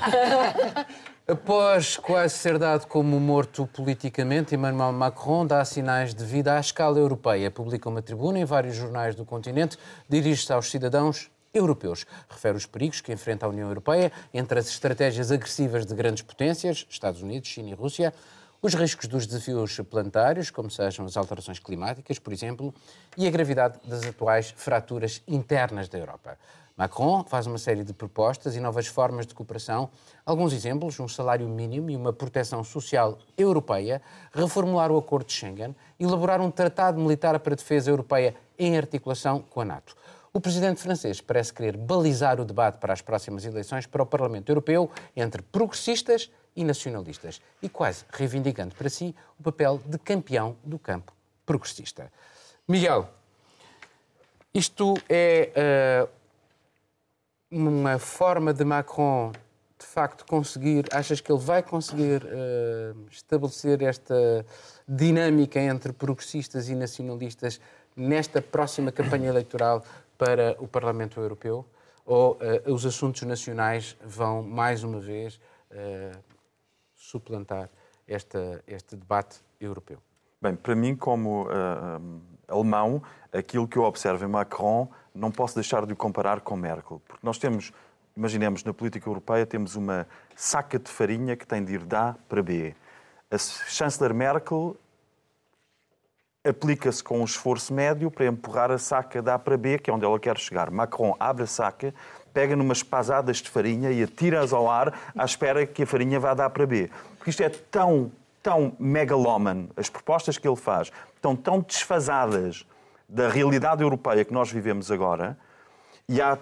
Após quase ser dado como morto politicamente, Emmanuel Macron dá sinais de vida à escala europeia. Publica uma tribuna em vários jornais do continente, dirige-se aos cidadãos europeus. Refere os perigos que enfrenta a União Europeia entre as estratégias agressivas de grandes potências, Estados Unidos, China e Rússia, os riscos dos desafios planetários, como sejam as alterações climáticas, por exemplo, e a gravidade das atuais fraturas internas da Europa. Macron faz uma série de propostas e novas formas de cooperação, alguns exemplos, um salário mínimo e uma proteção social europeia, reformular o acordo de Schengen, elaborar um tratado militar para a defesa europeia em articulação com a NATO. O presidente francês parece querer balizar o debate para as próximas eleições para o Parlamento Europeu entre progressistas e nacionalistas e quase reivindicando para si o papel de campeão do campo progressista. Miguel, isto é uh, uma forma de Macron de facto conseguir, achas que ele vai conseguir uh, estabelecer esta dinâmica entre progressistas e nacionalistas nesta próxima campanha eleitoral para o Parlamento Europeu? Ou uh, os assuntos nacionais vão, mais uma vez, uh, suplantar esta, este debate europeu? Bem, para mim, como alemão, aquilo que eu observo em Macron não posso deixar de o comparar com Merkel, porque nós temos, imaginemos, na política europeia, temos uma saca de farinha que tem de ir de A para B. A chanceler Merkel aplica-se com um esforço médio para empurrar a saca de A para B, que é onde ela quer chegar. Macron abre a saca, pega numas pasadas de farinha e atira-as ao ar à espera que a farinha vá dar para B. Porque isto é tão, tão megalómano, as propostas que ele faz, estão tão desfasadas da realidade europeia que nós vivemos agora, e há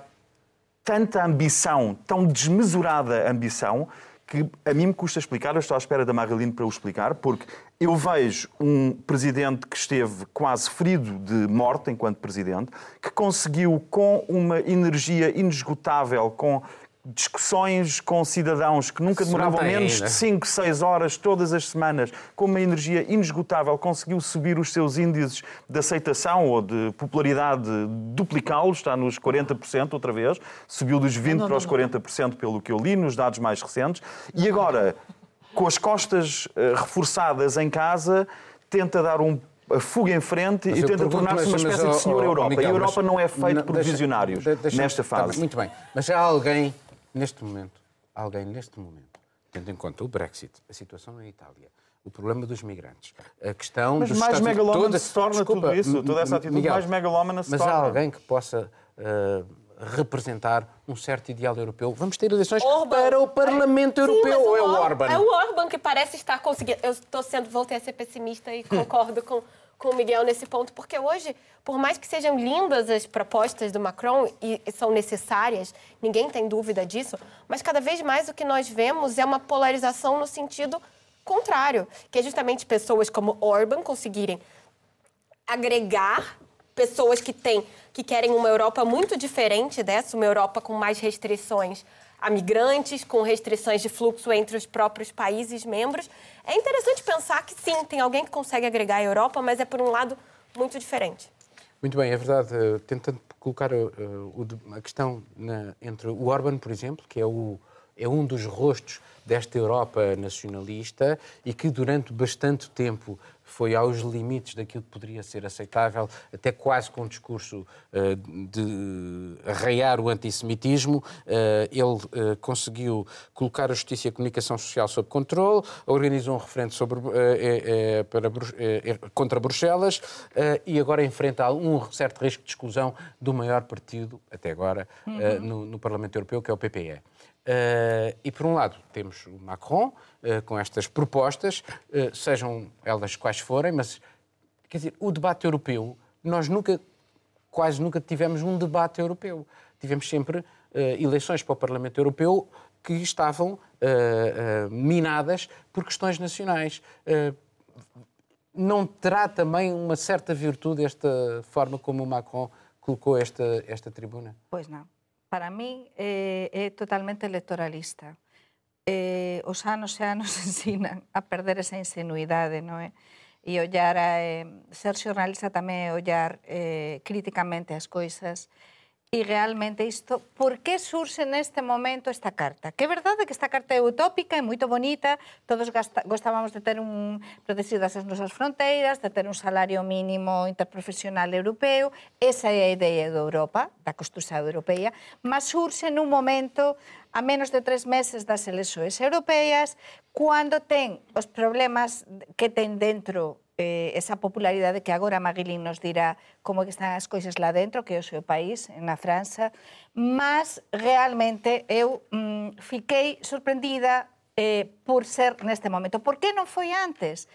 tanta ambição, tão desmesurada ambição, que a mim me custa explicar, eu estou à espera da Marilene para o explicar, porque eu vejo um presidente que esteve quase ferido de morte enquanto presidente, que conseguiu, com uma energia inesgotável, com discussões com cidadãos que nunca demoravam menos de 5, 6 horas todas as semanas, com uma energia inesgotável, conseguiu subir os seus índices de aceitação ou de popularidade, duplicá-los, está nos 40% outra vez, subiu dos 20% não, para os 40% pelo que eu li nos dados mais recentes, e agora, com as costas eh, reforçadas em casa, tenta dar um a fuga em frente mas e tenta tornar-se uma espécie mas, de senhor oh, Europa. Miguel, e a Europa não é feita por deixa, visionários deixa, nesta fase. Tá, muito bem. Mas há alguém neste momento, alguém neste momento, tendo em conta o Brexit, a situação na Itália, o problema dos migrantes, a questão mas dos mais Estados... megalómana toda... se torna Desculpa, tudo isso, toda essa atitude Miguel, mais megalómana se mas torna. Mas há alguém que possa uh, representar um certo ideal europeu. Vamos ter eleições Orban. para o Parlamento Sim, Europeu ou é o o Orban? É o Orban que parece estar conseguindo. Eu estou sendo, voltei a ser pessimista e concordo com com o Miguel nesse ponto, porque hoje, por mais que sejam lindas as propostas do Macron e são necessárias, ninguém tem dúvida disso, mas cada vez mais o que nós vemos é uma polarização no sentido contrário, que é justamente pessoas como Orban conseguirem agregar pessoas que têm que querem uma Europa muito diferente dessa, uma Europa com mais restrições a migrantes, com restrições de fluxo entre os próprios países membros. É interessante pensar que sim, tem alguém que consegue agregar a Europa, mas é por um lado muito diferente. Muito bem, é verdade. Tentando colocar uh, a questão entre o Orban, por exemplo, que é o é um dos rostos desta Europa nacionalista e que durante bastante tempo foi aos limites daquilo que poderia ser aceitável, até quase com um discurso uh, de arraiar o antissemitismo. Uh, ele uh, conseguiu colocar a Justiça e a Comunicação Social sob controle, organizou um referendo sobre, para, contra Bruxelas e agora enfrenta um certo risco de exclusão do maior partido, até agora, uhum. no, no Parlamento Europeu, que é o PPE. Uh, e, por um lado, temos o Macron uh, com estas propostas, uh, sejam elas quais forem, mas, quer dizer, o debate europeu, nós nunca, quase nunca tivemos um debate europeu. Tivemos sempre eleições para o Parlamento Europeu que estavam minadas por questões nacionais. não terá também uma certa virtude esta forma como o Macron colocou esta, esta tribuna? Pois não para mí eh, é totalmente electoralista. Eh, os anos e anos ensinan a perder esa insenuidade, non é? E ollar a, eh, ser xornalista tamén é ollar eh, críticamente as coisas, E realmente isto, por que surxe neste momento esta carta? Que é verdade que esta carta é utópica, é moito bonita, todos gasta, gostábamos de ter un protegidas as nosas fronteiras, de ter un salario mínimo interprofesional europeo, esa é a idea de Europa, da construción europea, mas surxe nun momento a menos de tres meses das eleições europeas, cando ten os problemas que ten dentro eh, esa popularidade que agora Maguilín nos dirá como que están as coisas lá dentro, que é o seu país, na França, mas realmente eu mm, fiquei sorprendida eh, por ser neste momento. Por que non foi antes?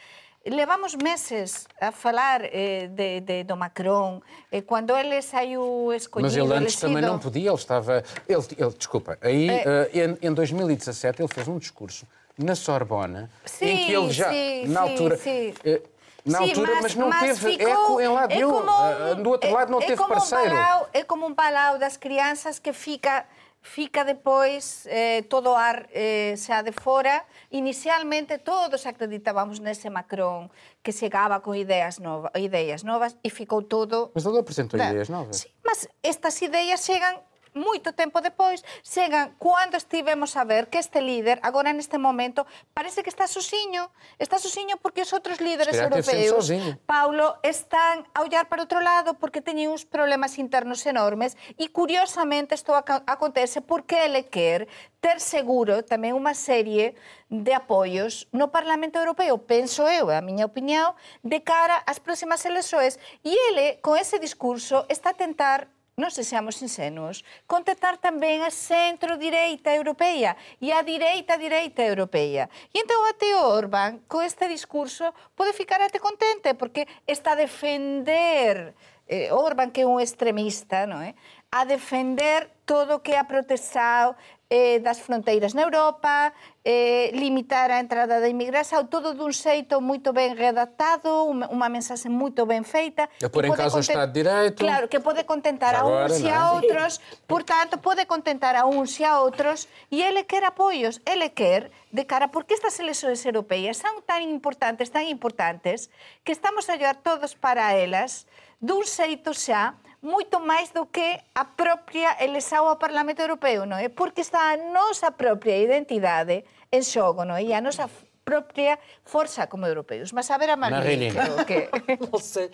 Levamos meses a falar eh, de, de, do Macron, eh, quando ele saiu escolhido... Mas ele antes também não podia, ele estava... Ele, ele desculpa, aí eh, em, em 2017 ele fez um discurso na Sorbona, sim, em que ele já, sim, na altura... Sim, eh, na Sim, altura, mas, mas não mas teve ficou, eco em lado é Um, ah, do outro lado não é, teve parceiro. Um palau, é como um palau das crianças que fica fica depois eh, todo o ar eh, xa de fora. Inicialmente todos acreditábamos nese Macron que chegaba con ideas, nova, ideas novas e ficou todo... Mas ele apresentou ideas novas. Sí, mas estas ideas chegan moito tempo depois, chegan cando estivemos a ver que este líder, agora neste momento, parece que está sozinho. Está sozinho porque os outros líderes europeos, Paulo, están a ollar para outro lado porque teñen uns problemas internos enormes e, curiosamente, isto acontece porque ele quer ter seguro tamén unha serie de apoios no Parlamento Europeo, penso eu, a miña opinión, de cara ás próximas eleições. E ele, con ese discurso, está a tentar non sexamos insenuos, contactar tamén a centro-direita europea e a direita-direita europea. E entón até o Orban, co este discurso, pode ficar até contente, porque está a defender eh, Orban, que é un extremista, non é? Eh? a defender todo o que ha protestado eh, das fronteiras na Europa, eh, limitar a entrada da imigración, todo dun xeito moito ben redactado, unha mensaxe moito ben feita. E por en caso content... Estado de Direito. Claro, que pode contentar Agora, a uns e a outros, por tanto, pode contentar a uns e a outros, e ele quer apoios, ele quer de cara, porque estas eleições europeas son tan importantes, tan importantes, que estamos a llevar todos para elas dun xeito xa moito máis do que a propia eleição ao Parlamento Europeo, non é? Porque está a nosa propia identidade en xogo, non é? E a nosa propia força como europeus. Mas a ver a Marlene, que... não sei.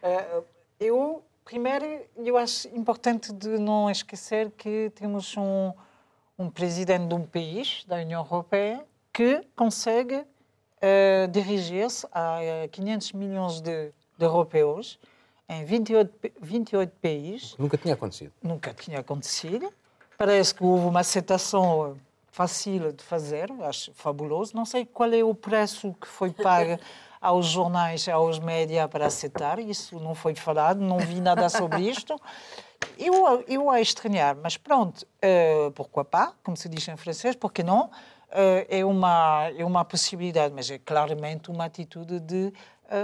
Uh, eu, primeiro, eu acho importante de não esquecer que temos um, um presidente de um país, da União Europeia, que consegue uh, dirigir-se a 500 milhões de, de europeus em 28, 28 países. Nunca tinha acontecido. Nunca tinha acontecido. Parece que houve uma aceitação fácil de fazer, acho fabuloso. Não sei qual é o preço que foi pago aos jornais, aos médias para aceitar. Isso não foi falado, não vi nada sobre isto. Eu, eu a estranhar, mas pronto, uh, pourquoi pas, como se diz em francês, porque não? Uh, é, uma, é uma possibilidade, mas é claramente uma atitude de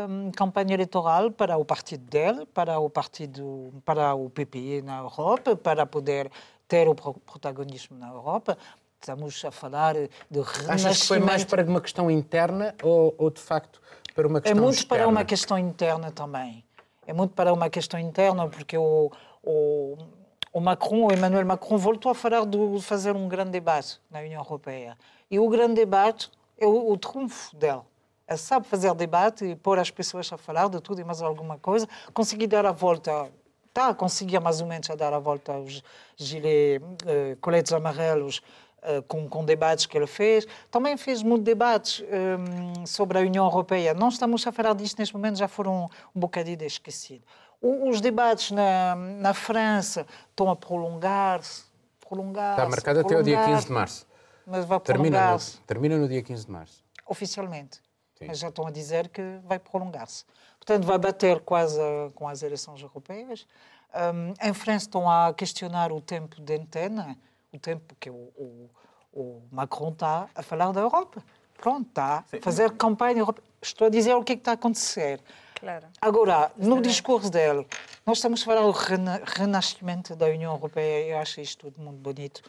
um, campanha eleitoral para o partido dele, para o partido, para o PPE na Europa, para poder ter o protagonismo na Europa. Estamos a falar de renascimento. Achas que foi mais para uma questão interna ou, ou de facto para uma questão É muito externa? para uma questão interna também. É muito para uma questão interna porque o, o o Macron, o Emmanuel Macron, voltou a falar de fazer um grande debate na União Europeia. E o grande debate é o, o trunfo dela. Sabe fazer debate e pôr as pessoas a falar de tudo e mais alguma coisa, conseguir dar a volta está a conseguir mais ou menos a dar a volta aos gilet, uh, coletes amarelos uh, com, com, debates que ele fez. Também fez muitos debates um, sobre a União Europeia. Não estamos a falar disto neste momento, já foram um bocadinho esquecidos. Os debates na, na França estão a prolongar-se. Prolongar Está marcado até o dia 15 de março. Mas vai termina no, termina no dia 15 de março. Oficialmente. Sim. Já estão a dizer que vai prolongar-se. Portanto, vai bater quase com as eleições europeias. Um, em França estão a questionar o tempo de antena, o tempo que o, o, o Macron está a falar da Europa. Pronto, está a fazer campanha europeia. Estou a dizer o que, é que está a acontecer. Claro. Agora, no discurso dele, nós estamos a falar do rena renascimento da União Europeia, eu acho isto tudo muito bonito,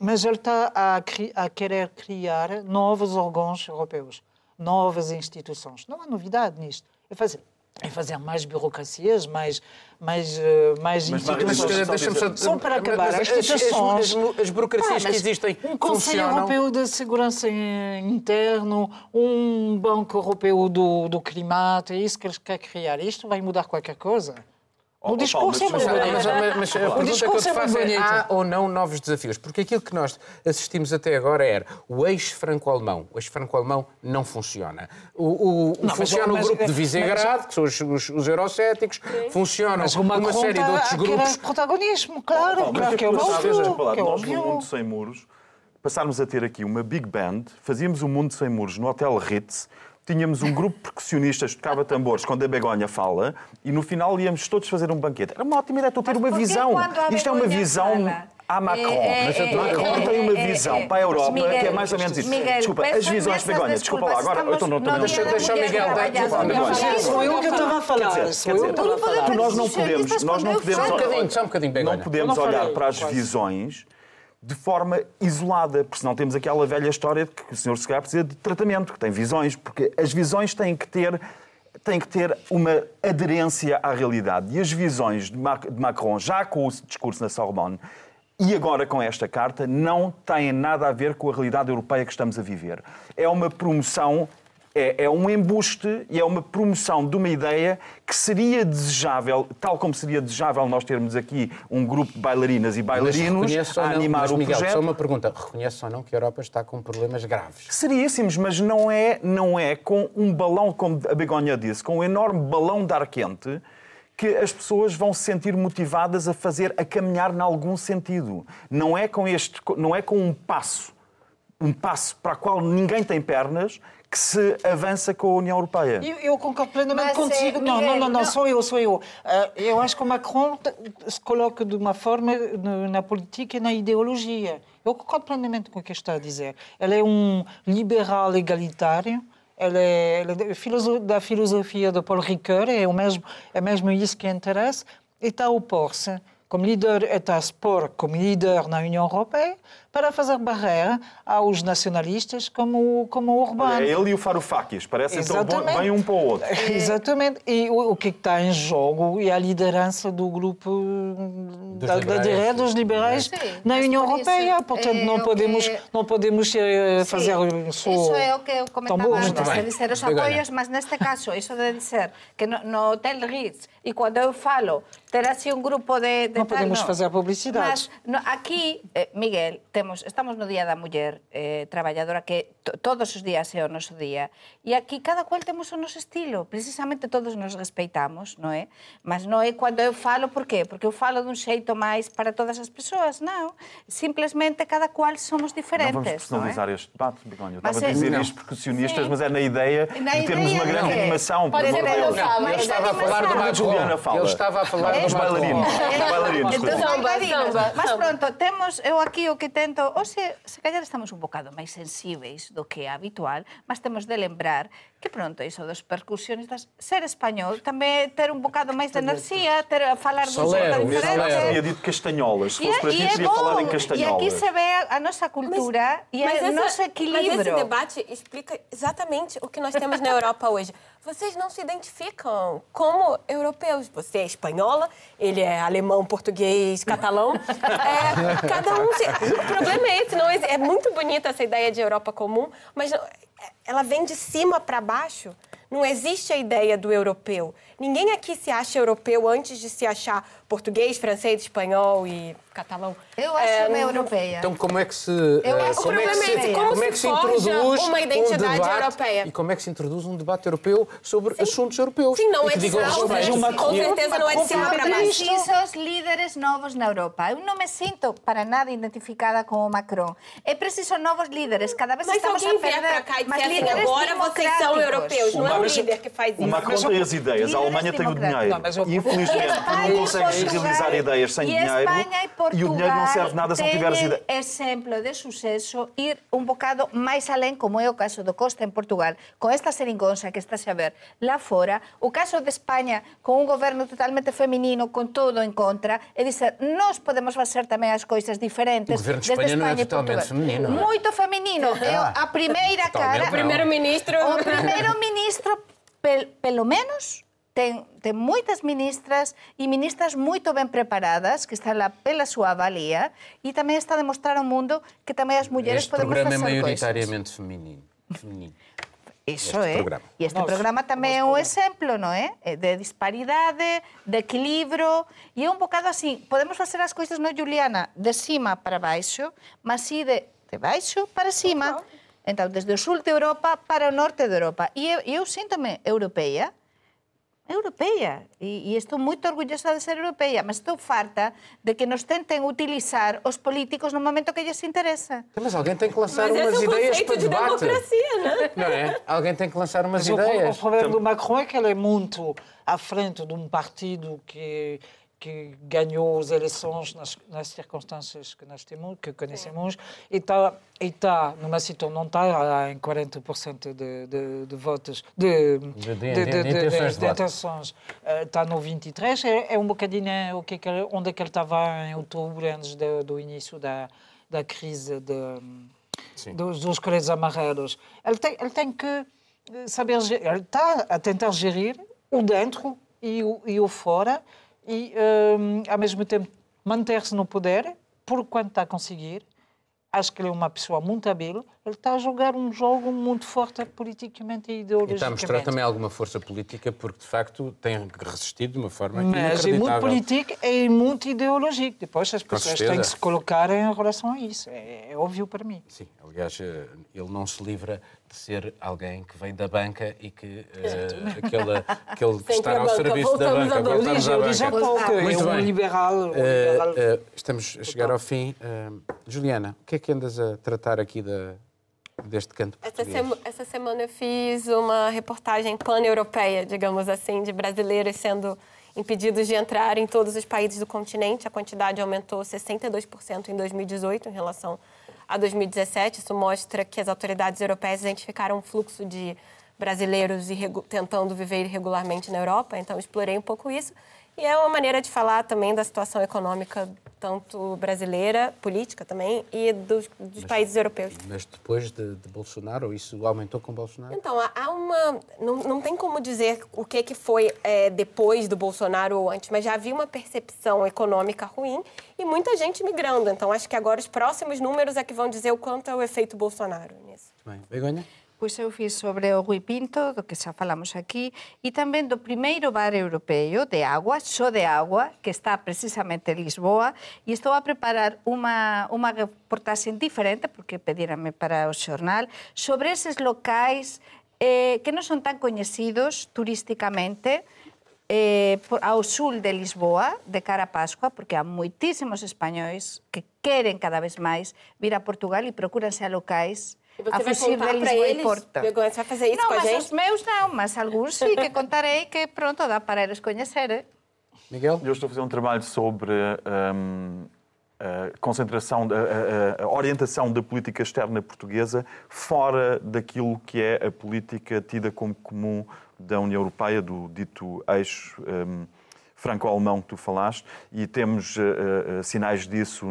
mas ele está a, a querer criar novos órgãos europeus, novas instituições. Não há novidade nisto. É fazer é fazer mais burocracias, mais, mais, eh, mais mas, instituições. Mas, só, só para acabar, as, instituições... As, as, as burocracias que existem Um Conselho. Europeu de Segurança Interno, um Banco Europeu do, do Clima, é isso que eles querem criar. Isto vai mudar qualquer coisa? O discurso é mas, mas, mas, mas a pergunta que eu te faço é, há ou não novos desafios? Porque aquilo que nós assistimos até agora era o eixo franco-alemão. O eixo franco-alemão não funciona. O, o, não, funciona o grupo de Visegrado, que são os, os, os eurocéticos, funciona uma série de outros grupos. protagonismo, claro, oh, claro que é óbvio. Nós, no Mundo Sem Muros, passarmos a ter aqui uma big band, fazíamos o Mundo Sem Muros no Hotel Ritz, tínhamos um grupo de percussionistas que tocava tambores quando a Begonha fala e no final íamos todos fazer um banquete. Era uma ótima ideia, estou a ter uma visão. Isto é uma visão. À Macron. É, é, é, Macron tem uma visão para a Europa Miguel, que é mais ou menos isso. Miguel, desculpa, as visões, Begonha, desculpa lá, agora eu estou no outro Deixa, deixa o Miguel. Sou eu que estava a falar. Quer dizer, nós não podemos, nós não podemos, só um bocadinho. Não podemos olhar para as visões de forma isolada, porque senão temos aquela velha história de que o senhor se calhar precisa de tratamento, que tem visões, porque as visões têm que ter têm que ter uma aderência à realidade. E as visões de Macron, já com o discurso na Sorbonne, e agora com esta carta, não têm nada a ver com a realidade europeia que estamos a viver. É uma promoção é, é, um embuste e é uma promoção de uma ideia que seria desejável, tal como seria desejável nós termos aqui um grupo de bailarinas e bailarinos a animar mas, o Miguel, projeto. Só uma pergunta, reconhece ou não que a Europa está com problemas graves? Seríssimos, mas não é, não é com um balão, como a Begonha disse, com um enorme balão de ar quente que as pessoas vão se sentir motivadas a fazer, a caminhar em algum sentido. Não é com este, não é com um passo, um passo para o qual ninguém tem pernas, que se avança com a União Europeia. Eu, eu concordo plenamente Mas, contigo. É, não, não, não, não, sou eu, sou eu. Uh, eu acho que o Macron se coloca de uma forma na política e na ideologia. Eu concordo plenamente com o que está a dizer. Ele é um liberal egalitário. Ele é, ele é da filosofia de Paul Ricoeur, é, o mesmo, é mesmo isso que interessa, e está a opor-se como líder, está a se pôr como líder na União Europeia para fazer barreira aos nacionalistas como, como o Urbano. É ele e o Faroufakis, parecem tão bem um para o outro. Exatamente. E o, o que está em jogo é a liderança do grupo dos da, liberais, da direita dos liberais sim, na União Europeia. Isso, Portanto, é não, podemos, que... não podemos eh, fazer isso. Isso é o que eu comentava antes, de dizer os apoios, mas neste caso, isso de dizer que no, no Hotel Ritz, e quando eu falo, ter assim um grupo de... de não tal, podemos fazer publicidade. Mas no, aqui, eh, Miguel, temos, estamos no Día da Muller eh, Traballadora, que todos os días é o noso día, e aquí cada cual temos o noso estilo, precisamente todos nos respeitamos, non é? Mas non é cando eu falo, por qué? Porque eu falo dun xeito máis para todas as persoas, non. Simplesmente cada cual somos diferentes, não vamos personalizar é? este debate, Begonha. Eu estava a dizer isto porque sionistas, mas é na ideia na de termos uma grande animação. Pode ser eu falo, eu estava a falar do Macron. Eu estava a falar do bailarinos. Bailarinos, Mas pronto, temos, eu aquí o que tento momento, hoxe, se callar estamos un bocado máis sensíveis do que é habitual, mas temos de lembrar que pronto, iso dos percusionistas, ser español, também ter um bocado mais de energia, ter a falar Solero. que diferente. tinha dito castanholas. Se E fosse é- para e ti, é queria falar em bom. E castanholas. aqui se vê a nossa cultura e Mas o essa- nosso Mas esse equilíbrio. debate explica exatamente o que nós temos na Europa hoje. Vocês não se identificam como europeus. Você é espanhola, ele é alemão, português, catalão. É, cada um. Se... O problema é esse. Não, é muito bonita essa ideia de Europa comum, mas não- ela vem de cima para baixo. Não existe a ideia do europeu. Ninguém aqui se acha europeu antes de se achar português, francês, espanhol e catalão. Eu É, acho-me não- europeia. Então como é que se Eu eh, acho como é que que se, o é como como é se que se forja introduz uma identidade um debate europeia. e como é que se introduz um debate europeu sobre assuntos europeus Sim, não é de cima, uma com certeza não é de cima para baixo. precisos líderes novos na Europa. Eu não me sinto para nada identificada com o Macron. É preciso novos líderes. Cada vez Mas estamos a perder para cá e mas assim, líderes agora vocês são europeus, não é o líder que faz O isso. Macron Mas tem as ideias, a Alemanha tem o dinheiro. Infelizmente, não e Portugal- realizar ideias sem e dinheiro. Espanha e Portugal E o dinheiro não serve nada se não tiveres ideias. exemplo de suceso ir un bocado máis alén, como é o caso do Costa en Portugal, con esta seringonza que estás a ver lá fora, o caso de España con un goberno totalmente feminino, con todo en contra, e dizer, nós podemos facer tamén as coisas diferentes O governo de desde Espanha non é totalmente feminino, não é? Moito feminino. É a primeira cara... não. Primeiro-ministro. O primeiro-ministro, pel, pelo menos, ten, ten moitas ministras e ministras moito ben preparadas que están lá pela súa valía e tamén está a demostrar ao mundo que tamén as mulleres Este podemos programa é facer coisas. maioritariamente feminino. feminino. Iso este é. programa. E este programa tamén é un exemplo, non é? Eh, De disparidade, de equilibrio, e é un bocado así. Podemos facer as coisas, non, Juliana, de cima para baixo, mas si de, de baixo para cima. Entón, desde o sul de Europa para o norte de Europa. E eu, eu sinto-me europeia, europeia. E, e estou moito orgullosa de ser europeia, mas estou farta de que nos tenten utilizar os políticos no momento que lhes interesa. Mas alguém tem que lançar Mas umas é o ideias para de debate. democracia, né? Não é? Alguém tem que lançar umas Mas o, pro- o ideias. problema do Macron é que ele é muito à frente de um partido que, que ganhou as eleições nas, nas circunstâncias que nós temos, que conhecemos, e está e está numa situação, não está em 40% de, de, de votos, de, De- de- de intenções Está no 23, é, é um bocadinho o que é onde é que ele estava em outubro, antes do, início da, da crise de, dos, dos coletes amarelos. Ele tem, ele tem que saber. Ele está a tentar gerir o dentro e o, e o fora e, hum, ao mesmo tempo, manter-se no poder, por quanto está a conseguir. Acho que ele é uma pessoa muito hábil. Ele está a jogar um jogo muito forte politicamente e E ideologicamente. está a mostrar também alguma força política, porque de facto tem resistido de uma forma Mas é muito político e muito ideológico. Depois as pessoas têm que se colocar em relação a isso. É, é óbvio para mim. Sim, aliás, eh, ele não se livra de ser alguém que vem da banca e que eh, aquele, aquele que está ao serviço da voltamos banca. Voltamos à banca. pouco, é Muito um bem. liberal. Um Eh, eh, estamos a chegar ao fim. Juliana, o que é que andas a tratar aqui da, deste canto Essa, português? sema- essa semana eu fiz uma reportagem pan-europeia, digamos assim, de brasileiros sendo impedidos de entrar em todos os países do continente. A quantidade aumentou 62% em 2018 em relação a 2017. Isso mostra que as autoridades europeias identificaram um fluxo de brasileiros tentando viver irregularmente na Europa. Então, explorei um pouco isso. E é uma maneira de falar também da situação econômica, tanto brasileira, política também, e dos, dos países europeus. Mas depois de, de Bolsonaro, isso aumentou com Bolsonaro? Então, há- há uma. Não, não tem como dizer o que, que foi é, depois do Bolsonaro ou antes, mas já havia uma percepção econômica ruim e muita gente migrando. Então, acho que agora os próximos números é que vão dizer o quanto é o efeito Bolsonaro nisso. Bem, Begonha? Pois eu fiz sobre o Rui Pinto, do que xa falamos aquí, e tamén do primeiro bar europeo de agua, só de agua, que está precisamente en Lisboa, e estou a preparar unha, unha reportaxe diferente, porque pedírame para o xornal, sobre eses locais eh, que non son tan coñecidos turísticamente, eh, por, ao sul de Lisboa, de cara a Pascua, porque há moitísimos españois que queren cada vez máis vir a Portugal e procúranse a locais E você a vai fugir de para Lisboa e eles? Você vai fazer isso não, com a mas gente? os meus não, mas alguns sim que contarei que pronto dá para eles conhecerem. Miguel? Eu estou a fazer um trabalho sobre hum, a concentração, a, a, a, orientação da política externa portuguesa fora daquilo que é a política tida como comum da União Europeia, do dito eixo um, franco-alemão que tu falaste, e temos uh, sinais disso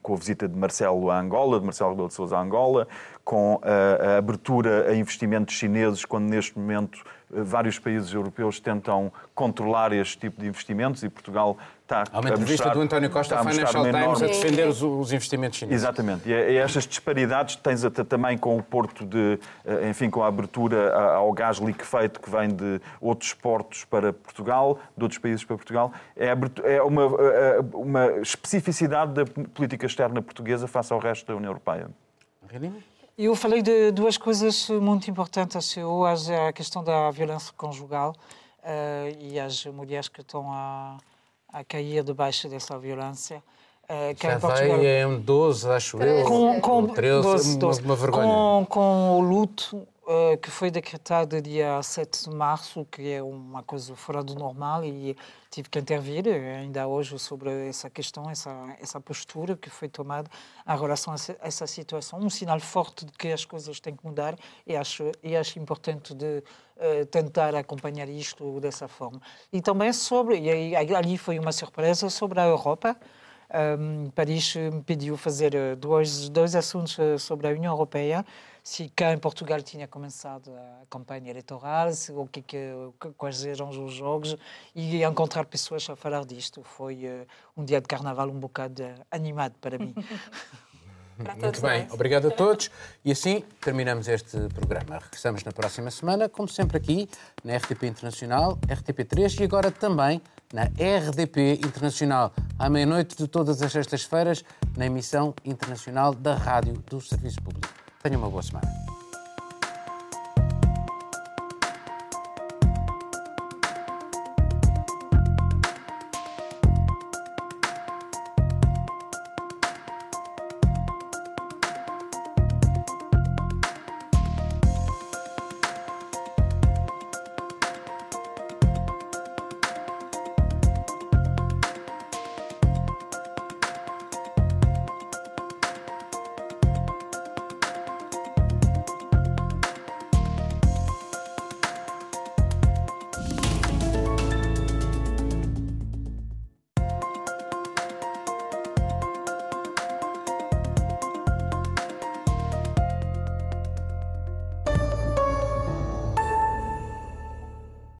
com a visita de Marcelo a Angola, de Marcelo Rebelo de Sousa a Angola, com a, a abertura a investimentos chineses, quando neste momento vários países europeus tentam controlar este tipo de investimentos e Portugal está Há uma entrevista do António Costa à Financial Times enorme... a defender os, os, investimentos chineses. Exatamente. E, e estas disparidades tens até também com o Porto de, eh, enfim, com a abertura ao gás liquefeito que vem de outros portos para Portugal, de outros países para Portugal. É, é uma, eh, eh, uma especificidade da política externa portuguesa face ao resto da União Europeia. Renina? Eu falei de duas coisas muito importantes. Hoje a questão da violência conjugal uh, e as mulheres que estão a, a cair debaixo dessa violência. Uh, Já vai em 12, acho eu. Com, com, 13, 12, 12. Uma, uma vergonha. Com, com o luto uh, que foi decretado dia 7 de março, que é uma coisa fora do normal, e tive que intervir ainda hoje sobre essa questão, essa, essa postura que foi tomada em relação a essa situação. Um sinal forte de que as coisas têm que mudar e acho, e acho importante de uh, tentar acompanhar isto dessa forma. E também sobre, e ali foi uma surpresa, sobre a Europa. Um, Paris me pediu fazer dois, dois assuntos sobre a União Europeia se cá em Portugal tinha começado a campanha eleitoral, se, o que, que, quais eram os jogos, e encontrar pessoas a falar disto. Foi uh, um dia de carnaval um bocado animado para mim. Muito bem, obrigado a todos. E assim terminamos este programa. Regressamos na próxima semana, como sempre aqui, na RTP Internacional, RTP3 e agora também na RDP Internacional, à meia-noite de todas as sextas-feiras, na emissão internacional da Rádio do Serviço Público. Tenha uma boa semana.